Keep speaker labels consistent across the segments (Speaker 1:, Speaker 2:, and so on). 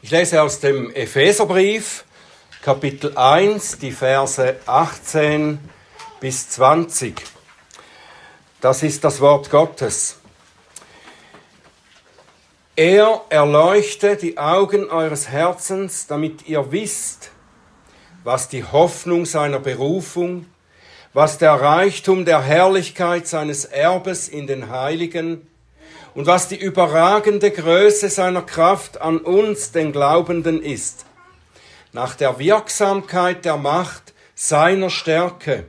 Speaker 1: Ich lese aus dem Epheserbrief, Kapitel 1, die Verse 18 bis 20. Das ist das Wort Gottes. Er erleuchte die Augen eures Herzens, damit ihr wisst, was die Hoffnung seiner Berufung, was der Reichtum der Herrlichkeit seines Erbes in den Heiligen, und was die überragende Größe seiner Kraft an uns, den Glaubenden, ist, nach der Wirksamkeit der Macht seiner Stärke.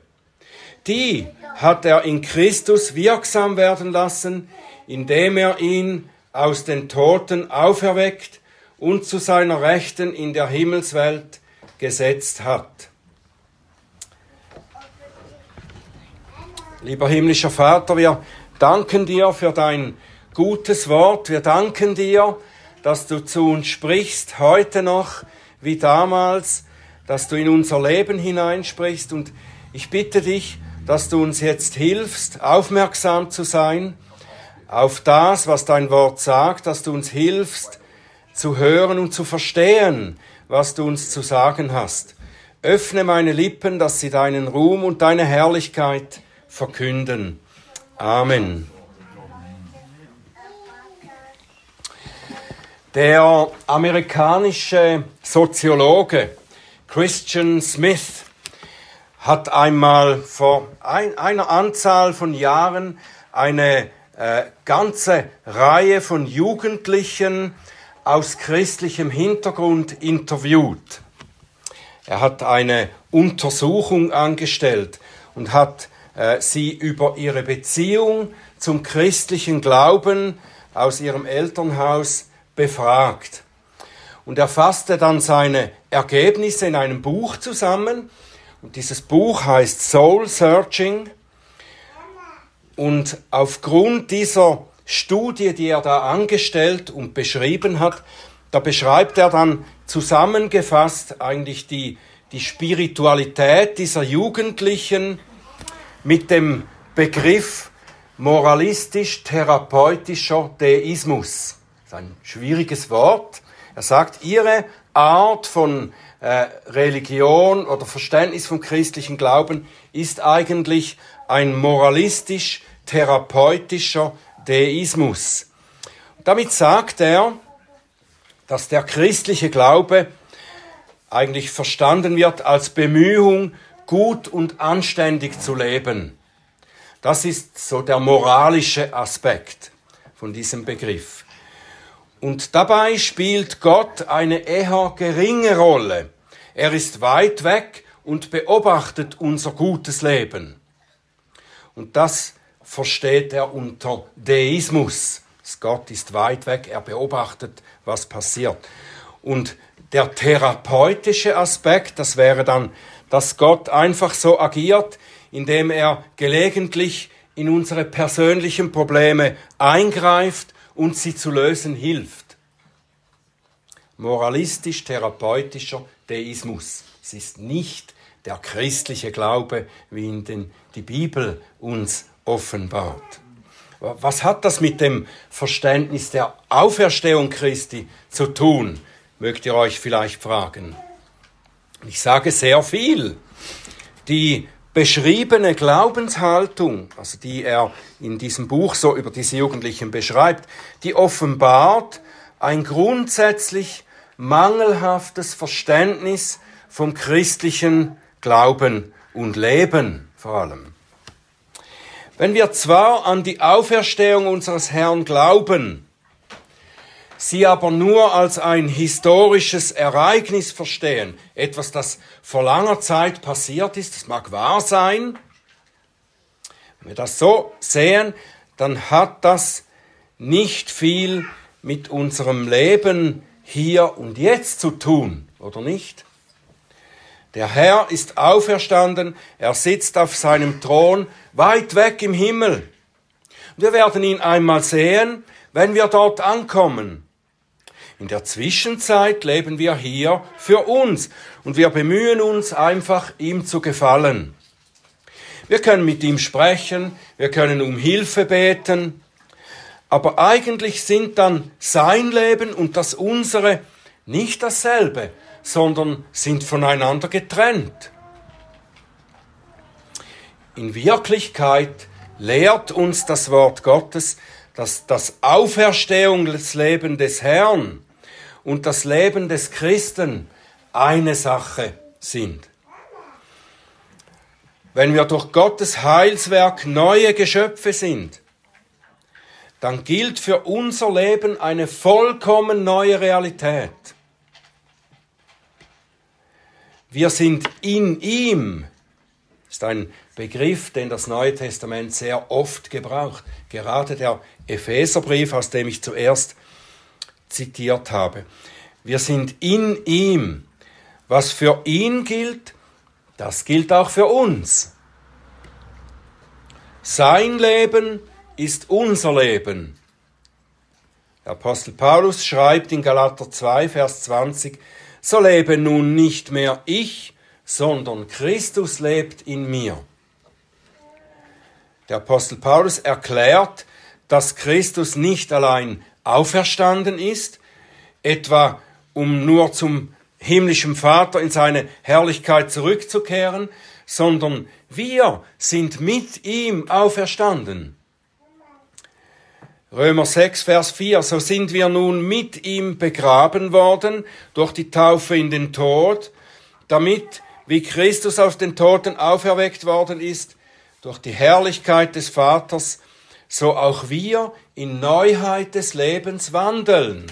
Speaker 1: Die hat er in Christus wirksam werden lassen, indem er ihn aus den Toten auferweckt und zu seiner Rechten in der Himmelswelt gesetzt hat. Lieber himmlischer Vater, wir danken dir für dein gutes Wort. Wir danken dir, dass du zu uns sprichst, heute noch wie damals, dass du in unser Leben hineinsprichst. Und ich bitte dich, dass du uns jetzt hilfst, aufmerksam zu sein auf das, was dein Wort sagt, dass du uns hilfst, zu hören und zu verstehen, was du uns zu sagen hast. Öffne meine Lippen, dass sie deinen Ruhm und deine Herrlichkeit verkünden. Amen. Der amerikanische Soziologe Christian Smith hat einmal vor ein, einer Anzahl von Jahren eine äh, ganze Reihe von Jugendlichen aus christlichem Hintergrund interviewt. Er hat eine Untersuchung angestellt und hat äh, sie über ihre Beziehung zum christlichen Glauben aus ihrem Elternhaus befragt. Und er fasste dann seine Ergebnisse in einem Buch zusammen. Und dieses Buch heißt Soul Searching. Und aufgrund dieser Studie, die er da angestellt und beschrieben hat, da beschreibt er dann zusammengefasst eigentlich die, die Spiritualität dieser Jugendlichen mit dem Begriff moralistisch-therapeutischer Deismus ist ein schwieriges Wort. Er sagt, ihre Art von äh, Religion oder Verständnis vom christlichen Glauben ist eigentlich ein moralistisch-therapeutischer Deismus. Damit sagt er, dass der christliche Glaube eigentlich verstanden wird als Bemühung, gut und anständig zu leben. Das ist so der moralische Aspekt von diesem Begriff. Und dabei spielt Gott eine eher geringe Rolle. Er ist weit weg und beobachtet unser gutes Leben. Und das versteht er unter Deismus. Gott ist weit weg, er beobachtet, was passiert. Und der therapeutische Aspekt, das wäre dann, dass Gott einfach so agiert, indem er gelegentlich in unsere persönlichen Probleme eingreift und sie zu lösen hilft. Moralistisch-therapeutischer Deismus. Es ist nicht der christliche Glaube, wie ihn den, die Bibel uns offenbart. Was hat das mit dem Verständnis der Auferstehung Christi zu tun, mögt ihr euch vielleicht fragen. Ich sage sehr viel. Die beschriebene Glaubenshaltung, also die er in diesem Buch so über diese Jugendlichen beschreibt, die offenbart ein grundsätzlich mangelhaftes Verständnis vom christlichen Glauben und Leben vor allem. Wenn wir zwar an die Auferstehung unseres Herrn glauben, sie aber nur als ein historisches Ereignis verstehen, etwas, das vor langer Zeit passiert ist, das mag wahr sein, wenn wir das so sehen, dann hat das nicht viel mit unserem Leben hier und jetzt zu tun, oder nicht? Der Herr ist auferstanden, er sitzt auf seinem Thron weit weg im Himmel. Wir werden ihn einmal sehen, wenn wir dort ankommen. In der Zwischenzeit leben wir hier für uns und wir bemühen uns einfach, ihm zu gefallen. Wir können mit ihm sprechen, wir können um Hilfe beten, aber eigentlich sind dann sein Leben und das unsere nicht dasselbe, sondern sind voneinander getrennt. In Wirklichkeit lehrt uns das Wort Gottes, dass das Auferstehungsleben des Herrn und das Leben des Christen eine Sache sind. Wenn wir durch Gottes Heilswerk neue Geschöpfe sind, dann gilt für unser Leben eine vollkommen neue Realität. Wir sind in ihm. Das ist ein Begriff, den das Neue Testament sehr oft gebraucht. Gerade der Epheserbrief, aus dem ich zuerst zitiert habe. Wir sind in ihm. Was für ihn gilt, das gilt auch für uns. Sein Leben ist unser Leben. Der Apostel Paulus schreibt in Galater 2, Vers 20, so lebe nun nicht mehr ich, sondern Christus lebt in mir. Der Apostel Paulus erklärt, dass Christus nicht allein auferstanden ist, etwa um nur zum himmlischen Vater in seine Herrlichkeit zurückzukehren, sondern wir sind mit ihm auferstanden. Römer 6, Vers 4, so sind wir nun mit ihm begraben worden durch die Taufe in den Tod, damit, wie Christus aus den Toten auferweckt worden ist, durch die Herrlichkeit des Vaters, so auch wir in Neuheit des Lebens wandeln.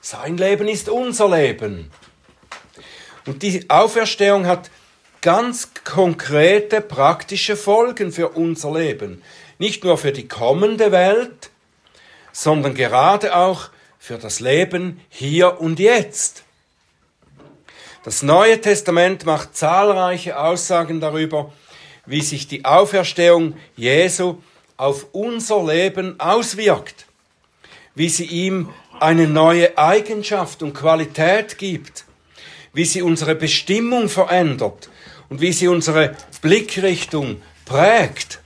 Speaker 1: Sein Leben ist unser Leben. Und die Auferstehung hat ganz konkrete praktische Folgen für unser Leben. Nicht nur für die kommende Welt, sondern gerade auch für das Leben hier und jetzt. Das Neue Testament macht zahlreiche Aussagen darüber, wie sich die Auferstehung Jesu auf unser Leben auswirkt, wie sie ihm eine neue Eigenschaft und Qualität gibt, wie sie unsere Bestimmung verändert. Und wie sie unsere Blickrichtung prägt.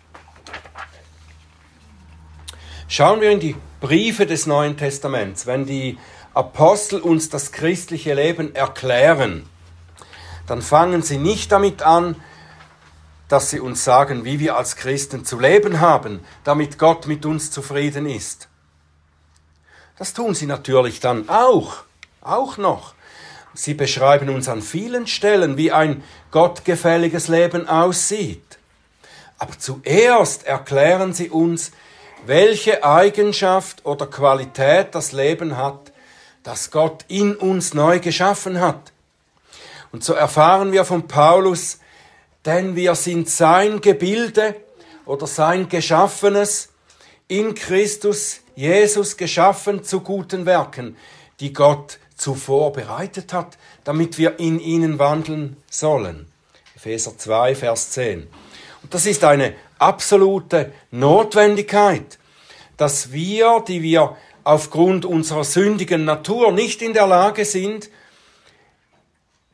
Speaker 1: Schauen wir in die Briefe des Neuen Testaments, wenn die Apostel uns das christliche Leben erklären, dann fangen sie nicht damit an, dass sie uns sagen, wie wir als Christen zu leben haben, damit Gott mit uns zufrieden ist. Das tun sie natürlich dann auch, auch noch. Sie beschreiben uns an vielen Stellen, wie ein gottgefälliges Leben aussieht. Aber zuerst erklären sie uns, welche Eigenschaft oder Qualität das Leben hat, das Gott in uns neu geschaffen hat. Und so erfahren wir von Paulus, denn wir sind sein Gebilde oder sein Geschaffenes, in Christus Jesus geschaffen zu guten Werken, die Gott zuvor bereitet hat, damit wir in ihnen wandeln sollen. Epheser 2, Vers 10. Und das ist eine absolute Notwendigkeit, dass wir, die wir aufgrund unserer sündigen Natur nicht in der Lage sind,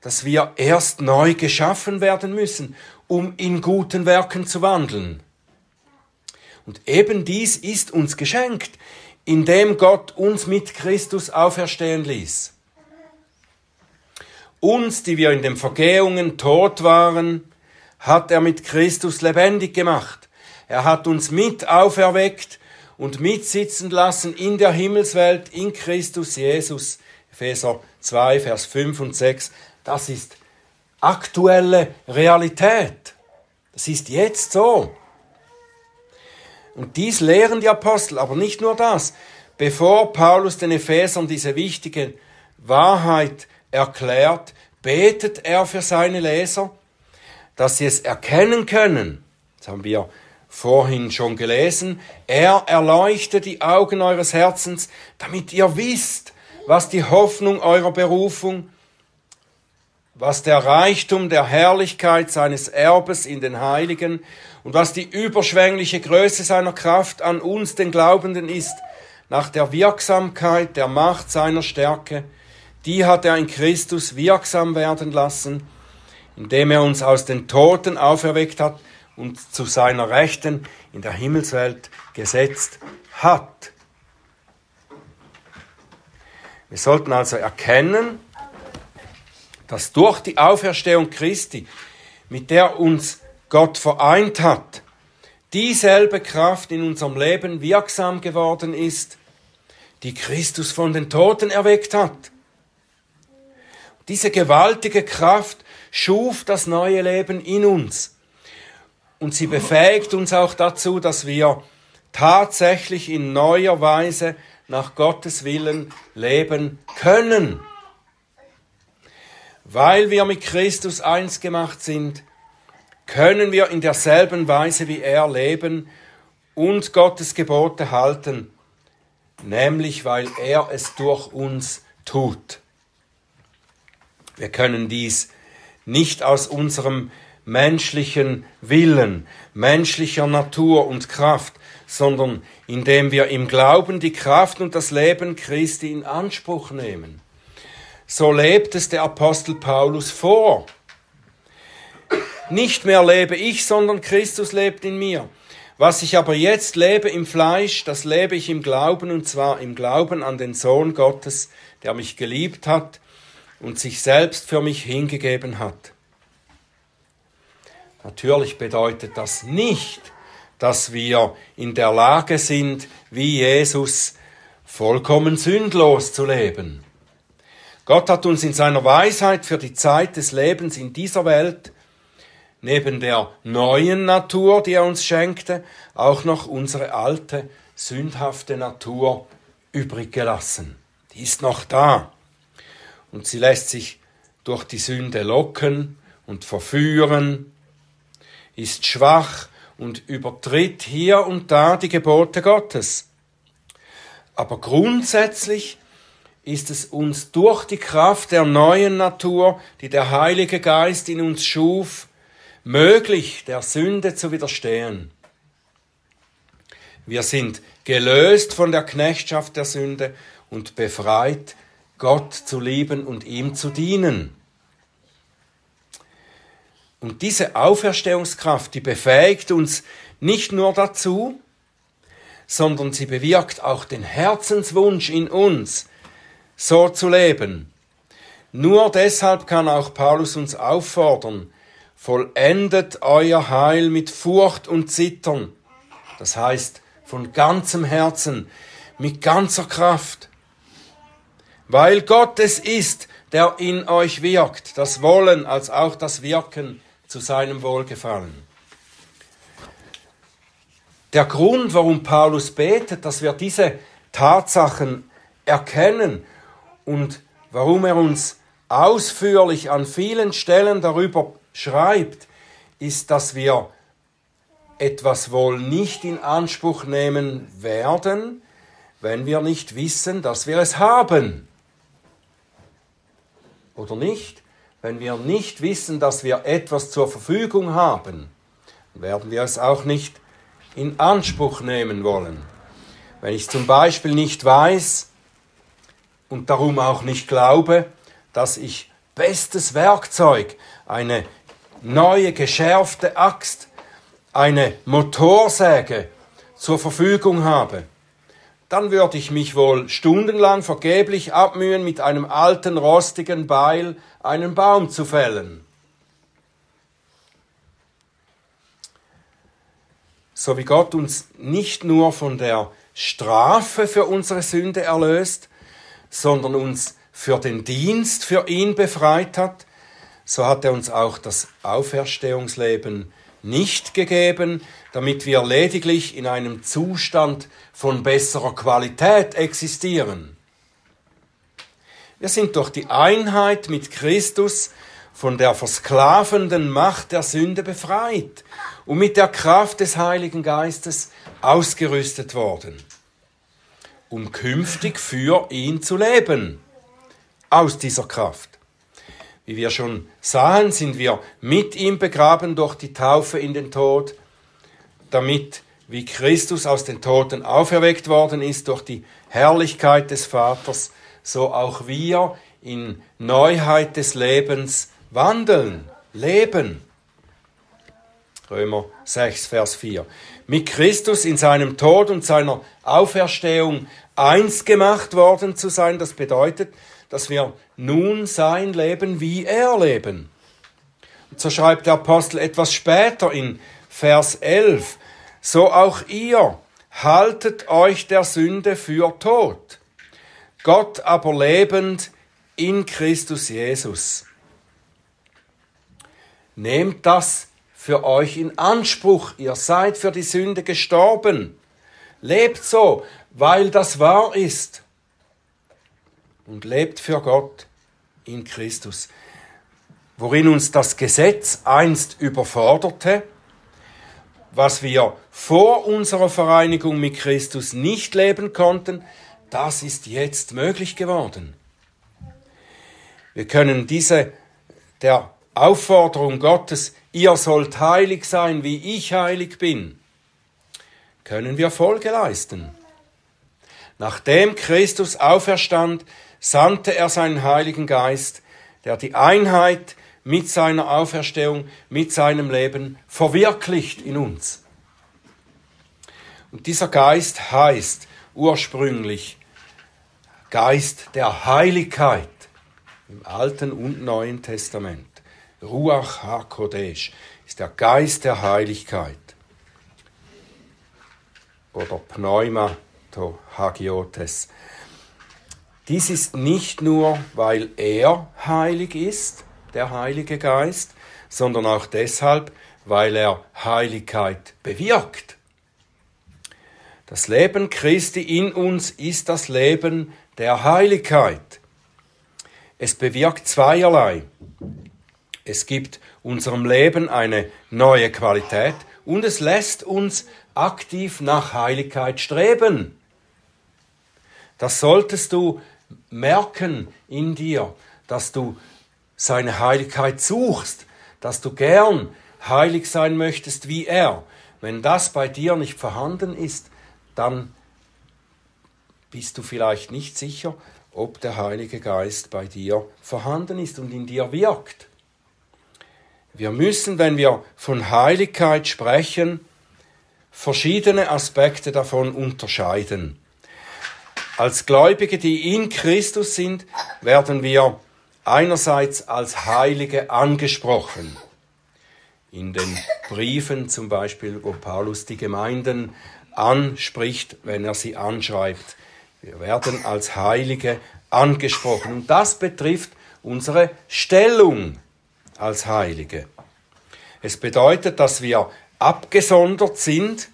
Speaker 1: dass wir erst neu geschaffen werden müssen, um in guten Werken zu wandeln. Und eben dies ist uns geschenkt, indem Gott uns mit Christus auferstehen ließ. Uns, die wir in den Vergehungen tot waren, hat er mit Christus lebendig gemacht. Er hat uns mit auferweckt und mitsitzen lassen in der Himmelswelt in Christus Jesus. Epheser 2, Vers 5 und 6. Das ist aktuelle Realität. Das ist jetzt so. Und dies lehren die Apostel, aber nicht nur das. Bevor Paulus den Ephesern diese wichtige Wahrheit erklärt, betet er für seine Leser, dass sie es erkennen können. Das haben wir vorhin schon gelesen. Er erleuchtet die Augen eures Herzens, damit ihr wisst, was die Hoffnung eurer Berufung was der Reichtum der Herrlichkeit seines Erbes in den Heiligen und was die überschwängliche Größe seiner Kraft an uns, den Glaubenden, ist, nach der Wirksamkeit der Macht seiner Stärke, die hat er in Christus wirksam werden lassen, indem er uns aus den Toten auferweckt hat und zu seiner Rechten in der Himmelswelt gesetzt hat. Wir sollten also erkennen, dass durch die Auferstehung Christi, mit der uns Gott vereint hat, dieselbe Kraft in unserem Leben wirksam geworden ist, die Christus von den Toten erweckt hat. Diese gewaltige Kraft schuf das neue Leben in uns. Und sie befähigt uns auch dazu, dass wir tatsächlich in neuer Weise nach Gottes Willen leben können. Weil wir mit Christus eins gemacht sind, können wir in derselben Weise wie er leben und Gottes Gebote halten, nämlich weil er es durch uns tut. Wir können dies nicht aus unserem menschlichen Willen, menschlicher Natur und Kraft, sondern indem wir im Glauben die Kraft und das Leben Christi in Anspruch nehmen. So lebt es der Apostel Paulus vor. Nicht mehr lebe ich, sondern Christus lebt in mir. Was ich aber jetzt lebe im Fleisch, das lebe ich im Glauben, und zwar im Glauben an den Sohn Gottes, der mich geliebt hat und sich selbst für mich hingegeben hat. Natürlich bedeutet das nicht, dass wir in der Lage sind, wie Jesus vollkommen sündlos zu leben. Gott hat uns in seiner Weisheit für die Zeit des Lebens in dieser Welt neben der neuen Natur, die er uns schenkte, auch noch unsere alte, sündhafte Natur übrig gelassen. Die ist noch da. Und sie lässt sich durch die Sünde locken und verführen, ist schwach und übertritt hier und da die Gebote Gottes. Aber grundsätzlich ist es uns durch die Kraft der neuen Natur, die der Heilige Geist in uns schuf, möglich, der Sünde zu widerstehen. Wir sind gelöst von der Knechtschaft der Sünde und befreit, Gott zu lieben und ihm zu dienen. Und diese Auferstehungskraft, die befähigt uns nicht nur dazu, sondern sie bewirkt auch den Herzenswunsch in uns, so zu leben. Nur deshalb kann auch Paulus uns auffordern, vollendet euer Heil mit Furcht und Zittern. Das heißt, von ganzem Herzen, mit ganzer Kraft. Weil Gott es ist, der in euch wirkt, das Wollen als auch das Wirken zu seinem Wohlgefallen. Der Grund, warum Paulus betet, dass wir diese Tatsachen erkennen und warum er uns ausführlich an vielen Stellen darüber schreibt, ist, dass wir etwas wohl nicht in Anspruch nehmen werden, wenn wir nicht wissen, dass wir es haben. Oder nicht? Wenn wir nicht wissen, dass wir etwas zur Verfügung haben, werden wir es auch nicht in Anspruch nehmen wollen. Wenn ich zum Beispiel nicht weiß und darum auch nicht glaube, dass ich bestes Werkzeug, eine neue geschärfte Axt, eine Motorsäge zur Verfügung habe, dann würde ich mich wohl stundenlang vergeblich abmühen, mit einem alten, rostigen Beil einen Baum zu fällen. So wie Gott uns nicht nur von der Strafe für unsere Sünde erlöst, sondern uns für den Dienst für ihn befreit hat, so hat er uns auch das Auferstehungsleben nicht gegeben, damit wir lediglich in einem Zustand von besserer Qualität existieren. Wir sind durch die Einheit mit Christus von der versklavenden Macht der Sünde befreit und mit der Kraft des Heiligen Geistes ausgerüstet worden, um künftig für ihn zu leben, aus dieser Kraft. Wie wir schon sahen, sind wir mit ihm begraben durch die Taufe in den Tod, damit, wie Christus aus den Toten auferweckt worden ist durch die Herrlichkeit des Vaters, so auch wir in Neuheit des Lebens wandeln, leben. Römer 6, Vers 4. mit Christus in seinem Tod und seiner Auferstehung eins gemacht worden zu sein. Das bedeutet, dass wir nun sein Leben wie er leben. Und so schreibt der Apostel etwas später in Vers 11, so auch ihr haltet euch der Sünde für tot, Gott aber lebend in Christus Jesus. Nehmt das für euch in Anspruch. Ihr seid für die Sünde gestorben. Lebt so, weil das wahr ist. Und lebt für Gott in Christus. Worin uns das Gesetz einst überforderte, was wir vor unserer Vereinigung mit Christus nicht leben konnten, das ist jetzt möglich geworden. Wir können diese der Aufforderung Gottes, ihr sollt heilig sein, wie ich heilig bin, können wir Folge leisten. Nachdem Christus auferstand, sandte er seinen Heiligen Geist, der die Einheit mit seiner Auferstehung, mit seinem Leben verwirklicht in uns. Und dieser Geist heißt ursprünglich Geist der Heiligkeit im Alten und Neuen Testament. Ruach HaKodesh ist der Geist der Heiligkeit. Oder Pneuma to Hagiotes. Dies ist nicht nur, weil er heilig ist, der Heilige Geist, sondern auch deshalb, weil er Heiligkeit bewirkt. Das Leben Christi in uns ist das Leben der Heiligkeit. Es bewirkt zweierlei. Es gibt unserem Leben eine neue Qualität und es lässt uns aktiv nach Heiligkeit streben. Das solltest du merken in dir, dass du seine Heiligkeit suchst, dass du gern heilig sein möchtest wie er. Wenn das bei dir nicht vorhanden ist, dann bist du vielleicht nicht sicher, ob der Heilige Geist bei dir vorhanden ist und in dir wirkt. Wir müssen, wenn wir von Heiligkeit sprechen, verschiedene Aspekte davon unterscheiden. Als Gläubige, die in Christus sind, werden wir einerseits als Heilige angesprochen. In den Briefen zum Beispiel, wo Paulus die Gemeinden anspricht, wenn er sie anschreibt. Wir werden als Heilige angesprochen. Und das betrifft unsere Stellung als Heilige. Es bedeutet, dass wir abgesondert sind.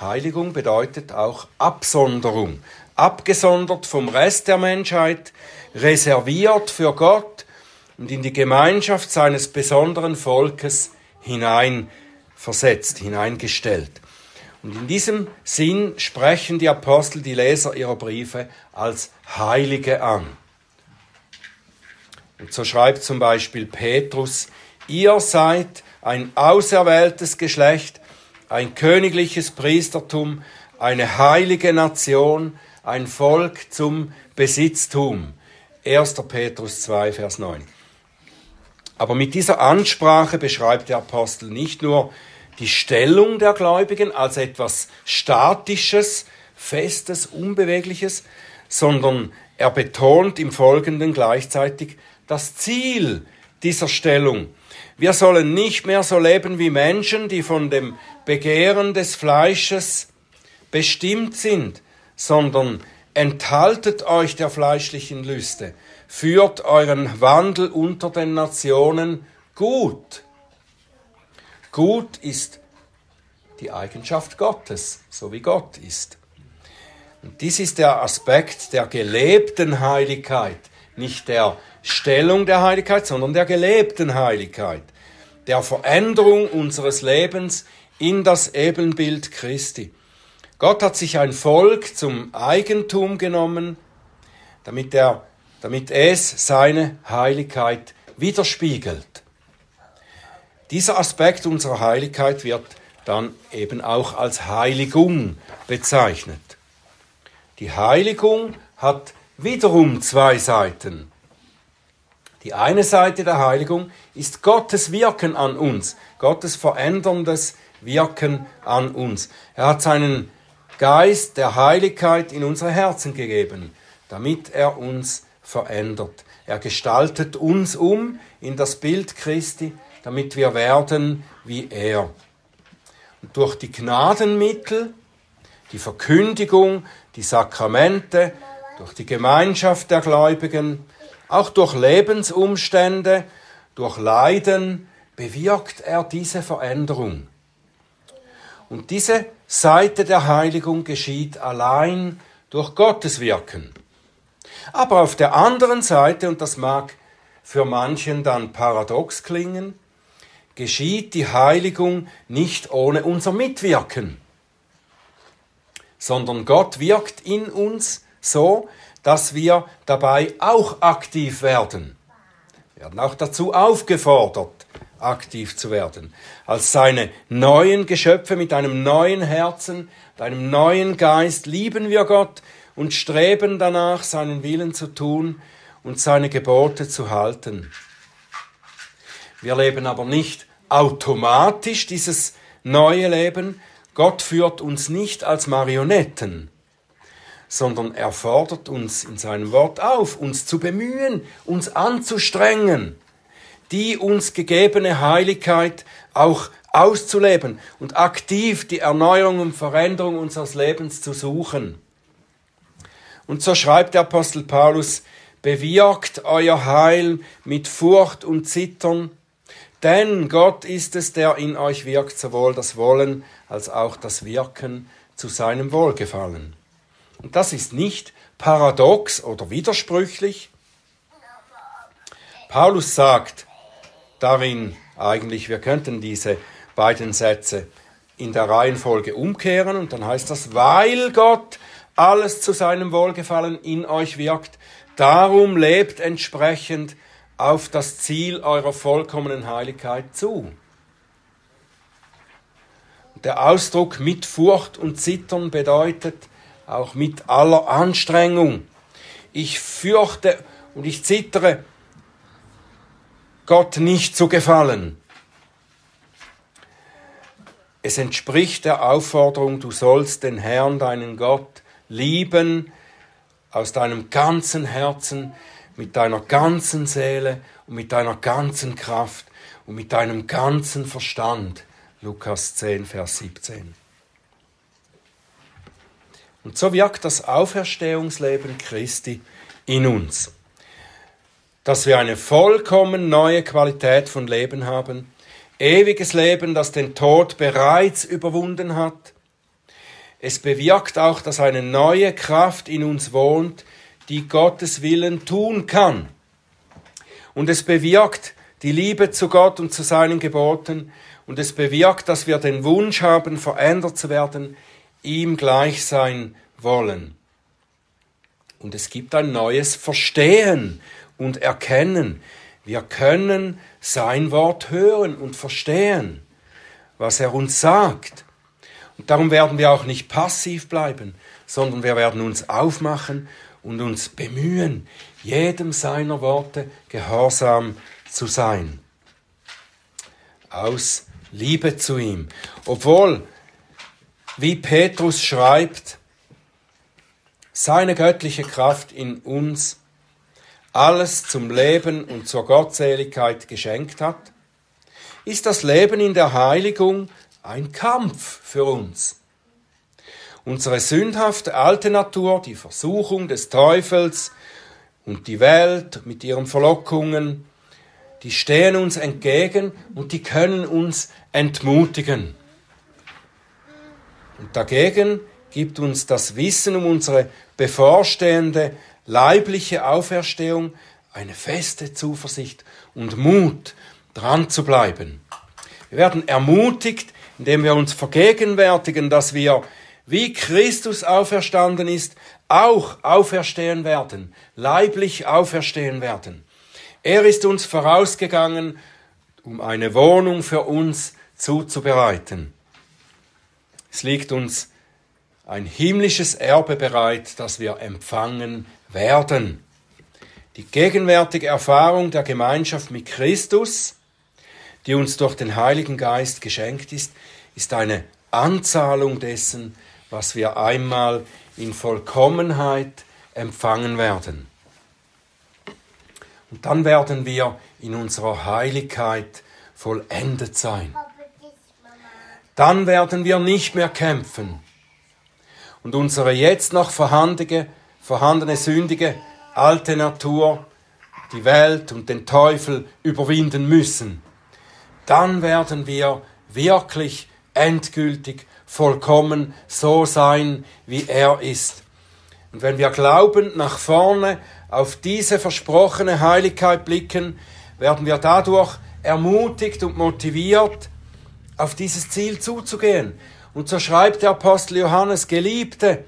Speaker 1: Heiligung bedeutet auch Absonderung. Abgesondert vom Rest der Menschheit, reserviert für Gott und in die Gemeinschaft seines besonderen Volkes hineinversetzt, hineingestellt. Und in diesem Sinn sprechen die Apostel die Leser ihrer Briefe als Heilige an. Und so schreibt zum Beispiel Petrus, ihr seid ein auserwähltes Geschlecht, ein königliches Priestertum, eine heilige Nation, ein Volk zum Besitztum. 1. Petrus 2, Vers 9. Aber mit dieser Ansprache beschreibt der Apostel nicht nur die Stellung der Gläubigen als etwas Statisches, Festes, Unbewegliches, sondern er betont im Folgenden gleichzeitig das Ziel dieser Stellung. Wir sollen nicht mehr so leben wie Menschen, die von dem Begehren des Fleisches bestimmt sind, sondern enthaltet euch der fleischlichen Lüste, führt euren Wandel unter den Nationen gut. Gut ist die Eigenschaft Gottes, so wie Gott ist. Und dies ist der Aspekt der gelebten Heiligkeit, nicht der Stellung der Heiligkeit, sondern der gelebten Heiligkeit, der Veränderung unseres Lebens in das Ebenbild Christi. Gott hat sich ein Volk zum Eigentum genommen, damit, er, damit es seine Heiligkeit widerspiegelt. Dieser Aspekt unserer Heiligkeit wird dann eben auch als Heiligung bezeichnet. Die Heiligung hat wiederum zwei Seiten. Die eine Seite der Heiligung ist Gottes Wirken an uns, Gottes veränderndes wirken an uns. Er hat seinen Geist der Heiligkeit in unsere Herzen gegeben, damit er uns verändert. Er gestaltet uns um in das Bild Christi, damit wir werden wie er. Und durch die Gnadenmittel, die Verkündigung, die Sakramente, durch die Gemeinschaft der Gläubigen, auch durch Lebensumstände, durch Leiden, bewirkt er diese Veränderung. Und diese Seite der Heiligung geschieht allein durch Gottes Wirken. Aber auf der anderen Seite, und das mag für manchen dann paradox klingen, geschieht die Heiligung nicht ohne unser Mitwirken, sondern Gott wirkt in uns so, dass wir dabei auch aktiv werden. Wir werden auch dazu aufgefordert, aktiv zu werden. Als seine neuen Geschöpfe mit einem neuen Herzen, einem neuen Geist lieben wir Gott und streben danach, seinen Willen zu tun und seine Gebote zu halten. Wir leben aber nicht automatisch dieses neue Leben. Gott führt uns nicht als Marionetten sondern er fordert uns in seinem Wort auf, uns zu bemühen, uns anzustrengen, die uns gegebene Heiligkeit auch auszuleben und aktiv die Erneuerung und Veränderung unseres Lebens zu suchen. Und so schreibt der Apostel Paulus, bewirkt euer Heil mit Furcht und Zittern, denn Gott ist es, der in euch wirkt, sowohl das Wollen als auch das Wirken zu seinem Wohlgefallen. Und das ist nicht paradox oder widersprüchlich. Paulus sagt darin eigentlich, wir könnten diese beiden Sätze in der Reihenfolge umkehren und dann heißt das, weil Gott alles zu seinem Wohlgefallen in euch wirkt, darum lebt entsprechend auf das Ziel eurer vollkommenen Heiligkeit zu. Der Ausdruck mit Furcht und Zittern bedeutet, auch mit aller Anstrengung. Ich fürchte und ich zittere, Gott nicht zu gefallen. Es entspricht der Aufforderung, du sollst den Herrn, deinen Gott, lieben aus deinem ganzen Herzen, mit deiner ganzen Seele und mit deiner ganzen Kraft und mit deinem ganzen Verstand. Lukas 10, Vers 17. Und so wirkt das Auferstehungsleben Christi in uns. Dass wir eine vollkommen neue Qualität von Leben haben, ewiges Leben, das den Tod bereits überwunden hat. Es bewirkt auch, dass eine neue Kraft in uns wohnt, die Gottes Willen tun kann. Und es bewirkt die Liebe zu Gott und zu seinen Geboten. Und es bewirkt, dass wir den Wunsch haben, verändert zu werden, ihm gleich sein wollen. Und es gibt ein neues Verstehen und Erkennen. Wir können sein Wort hören und verstehen, was er uns sagt. Und darum werden wir auch nicht passiv bleiben, sondern wir werden uns aufmachen und uns bemühen, jedem seiner Worte gehorsam zu sein. Aus Liebe zu ihm. Obwohl wie Petrus schreibt, seine göttliche Kraft in uns alles zum Leben und zur Gottseligkeit geschenkt hat, ist das Leben in der Heiligung ein Kampf für uns. Unsere sündhafte alte Natur, die Versuchung des Teufels und die Welt mit ihren Verlockungen, die stehen uns entgegen und die können uns entmutigen. Und dagegen gibt uns das Wissen um unsere bevorstehende leibliche Auferstehung eine feste Zuversicht und Mut, dran zu bleiben. Wir werden ermutigt, indem wir uns vergegenwärtigen, dass wir, wie Christus auferstanden ist, auch auferstehen werden, leiblich auferstehen werden. Er ist uns vorausgegangen, um eine Wohnung für uns zuzubereiten. Es liegt uns ein himmlisches Erbe bereit, das wir empfangen werden. Die gegenwärtige Erfahrung der Gemeinschaft mit Christus, die uns durch den Heiligen Geist geschenkt ist, ist eine Anzahlung dessen, was wir einmal in Vollkommenheit empfangen werden. Und dann werden wir in unserer Heiligkeit vollendet sein. Dann werden wir nicht mehr kämpfen und unsere jetzt noch vorhandene, vorhandene sündige alte Natur, die Welt und den Teufel überwinden müssen. Dann werden wir wirklich endgültig vollkommen so sein, wie er ist. Und wenn wir glaubend nach vorne auf diese versprochene Heiligkeit blicken, werden wir dadurch ermutigt und motiviert, auf dieses Ziel zuzugehen. Und so schreibt der Apostel Johannes, Geliebte,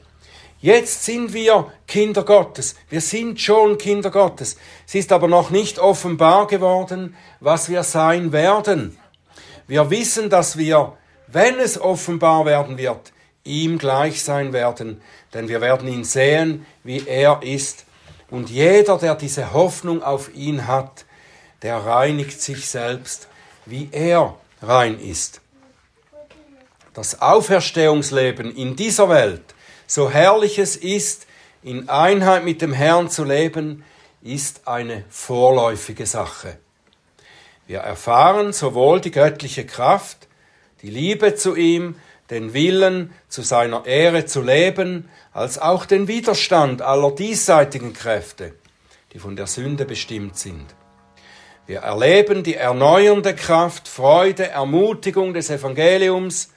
Speaker 1: jetzt sind wir Kinder Gottes. Wir sind schon Kinder Gottes. Es ist aber noch nicht offenbar geworden, was wir sein werden. Wir wissen, dass wir, wenn es offenbar werden wird, ihm gleich sein werden, denn wir werden ihn sehen, wie er ist. Und jeder, der diese Hoffnung auf ihn hat, der reinigt sich selbst, wie er rein ist. Das Auferstehungsleben in dieser Welt, so herrlich es ist, in Einheit mit dem Herrn zu leben, ist eine vorläufige Sache. Wir erfahren sowohl die göttliche Kraft, die Liebe zu ihm, den Willen, zu seiner Ehre zu leben, als auch den Widerstand aller diesseitigen Kräfte, die von der Sünde bestimmt sind. Wir erleben die erneuernde Kraft, Freude, Ermutigung des Evangeliums,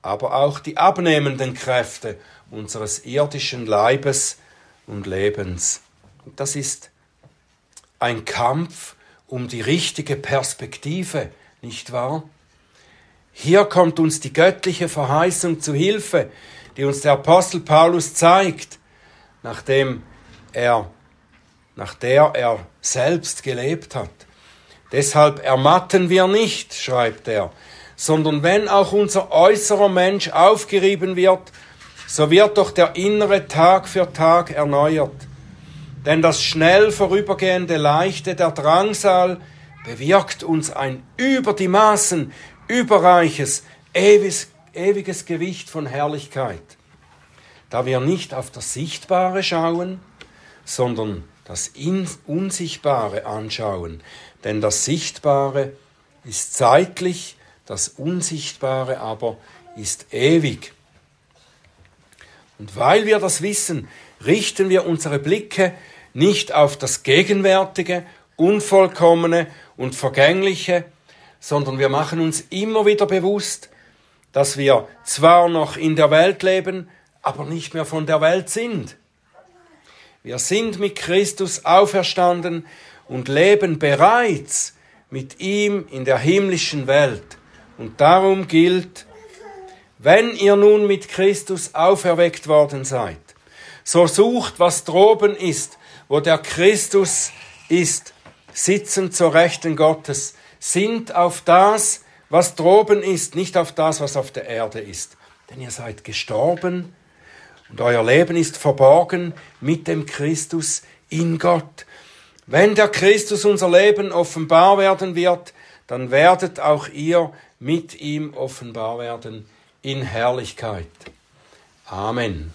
Speaker 1: aber auch die abnehmenden Kräfte unseres irdischen Leibes und Lebens. Das ist ein Kampf um die richtige Perspektive, nicht wahr? Hier kommt uns die göttliche Verheißung zu Hilfe, die uns der Apostel Paulus zeigt, nachdem er, nach der er selbst gelebt hat. Deshalb ermatten wir nicht, schreibt er, sondern wenn auch unser äußerer Mensch aufgerieben wird, so wird doch der innere Tag für Tag erneuert. Denn das schnell vorübergehende Leichte der Drangsal bewirkt uns ein über die Maßen überreiches, ewiges, ewiges Gewicht von Herrlichkeit, da wir nicht auf das Sichtbare schauen, sondern das Unsichtbare anschauen. Denn das Sichtbare ist zeitlich, das Unsichtbare aber ist ewig. Und weil wir das wissen, richten wir unsere Blicke nicht auf das Gegenwärtige, Unvollkommene und Vergängliche, sondern wir machen uns immer wieder bewusst, dass wir zwar noch in der Welt leben, aber nicht mehr von der Welt sind. Wir sind mit Christus auferstanden und leben bereits mit ihm in der himmlischen Welt. Und darum gilt, wenn ihr nun mit Christus auferweckt worden seid, so sucht, was droben ist, wo der Christus ist, sitzend zur Rechten Gottes, sind auf das, was droben ist, nicht auf das, was auf der Erde ist. Denn ihr seid gestorben und euer Leben ist verborgen mit dem Christus in Gott. Wenn der Christus unser Leben offenbar werden wird, dann werdet auch ihr mit ihm offenbar werden in Herrlichkeit. Amen.